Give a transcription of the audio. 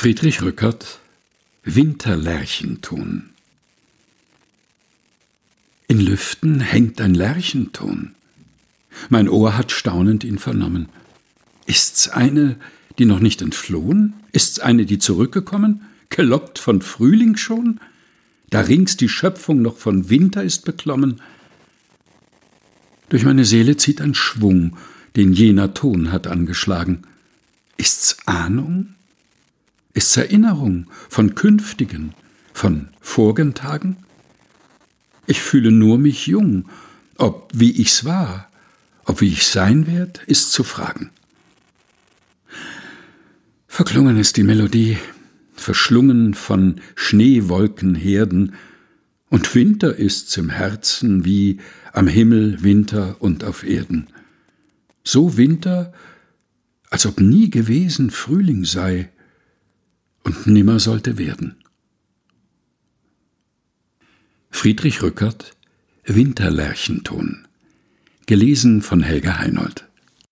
Friedrich Rückert Winterlärchenton In Lüften hängt ein Lärchenton. Mein Ohr hat staunend ihn vernommen. Ist's eine, die noch nicht entflohen? Ist's eine, die zurückgekommen? Gelockt von Frühling schon? Da rings die Schöpfung noch von Winter ist beklommen? Durch meine Seele zieht ein Schwung, den jener Ton hat angeschlagen. Ist's Ahnung? Ist's Erinnerung von künftigen, von vorigen Tagen? Ich fühle nur mich jung, ob wie ich's war, ob wie ich sein werd, ist zu fragen. Verklungen ist die Melodie, verschlungen von Schneewolkenherden, und Winter ist's im Herzen wie am Himmel Winter und auf Erden. So Winter, als ob nie gewesen Frühling sei und nimmer sollte werden. Friedrich Rückert Winterlärchenton gelesen von Helga Heinold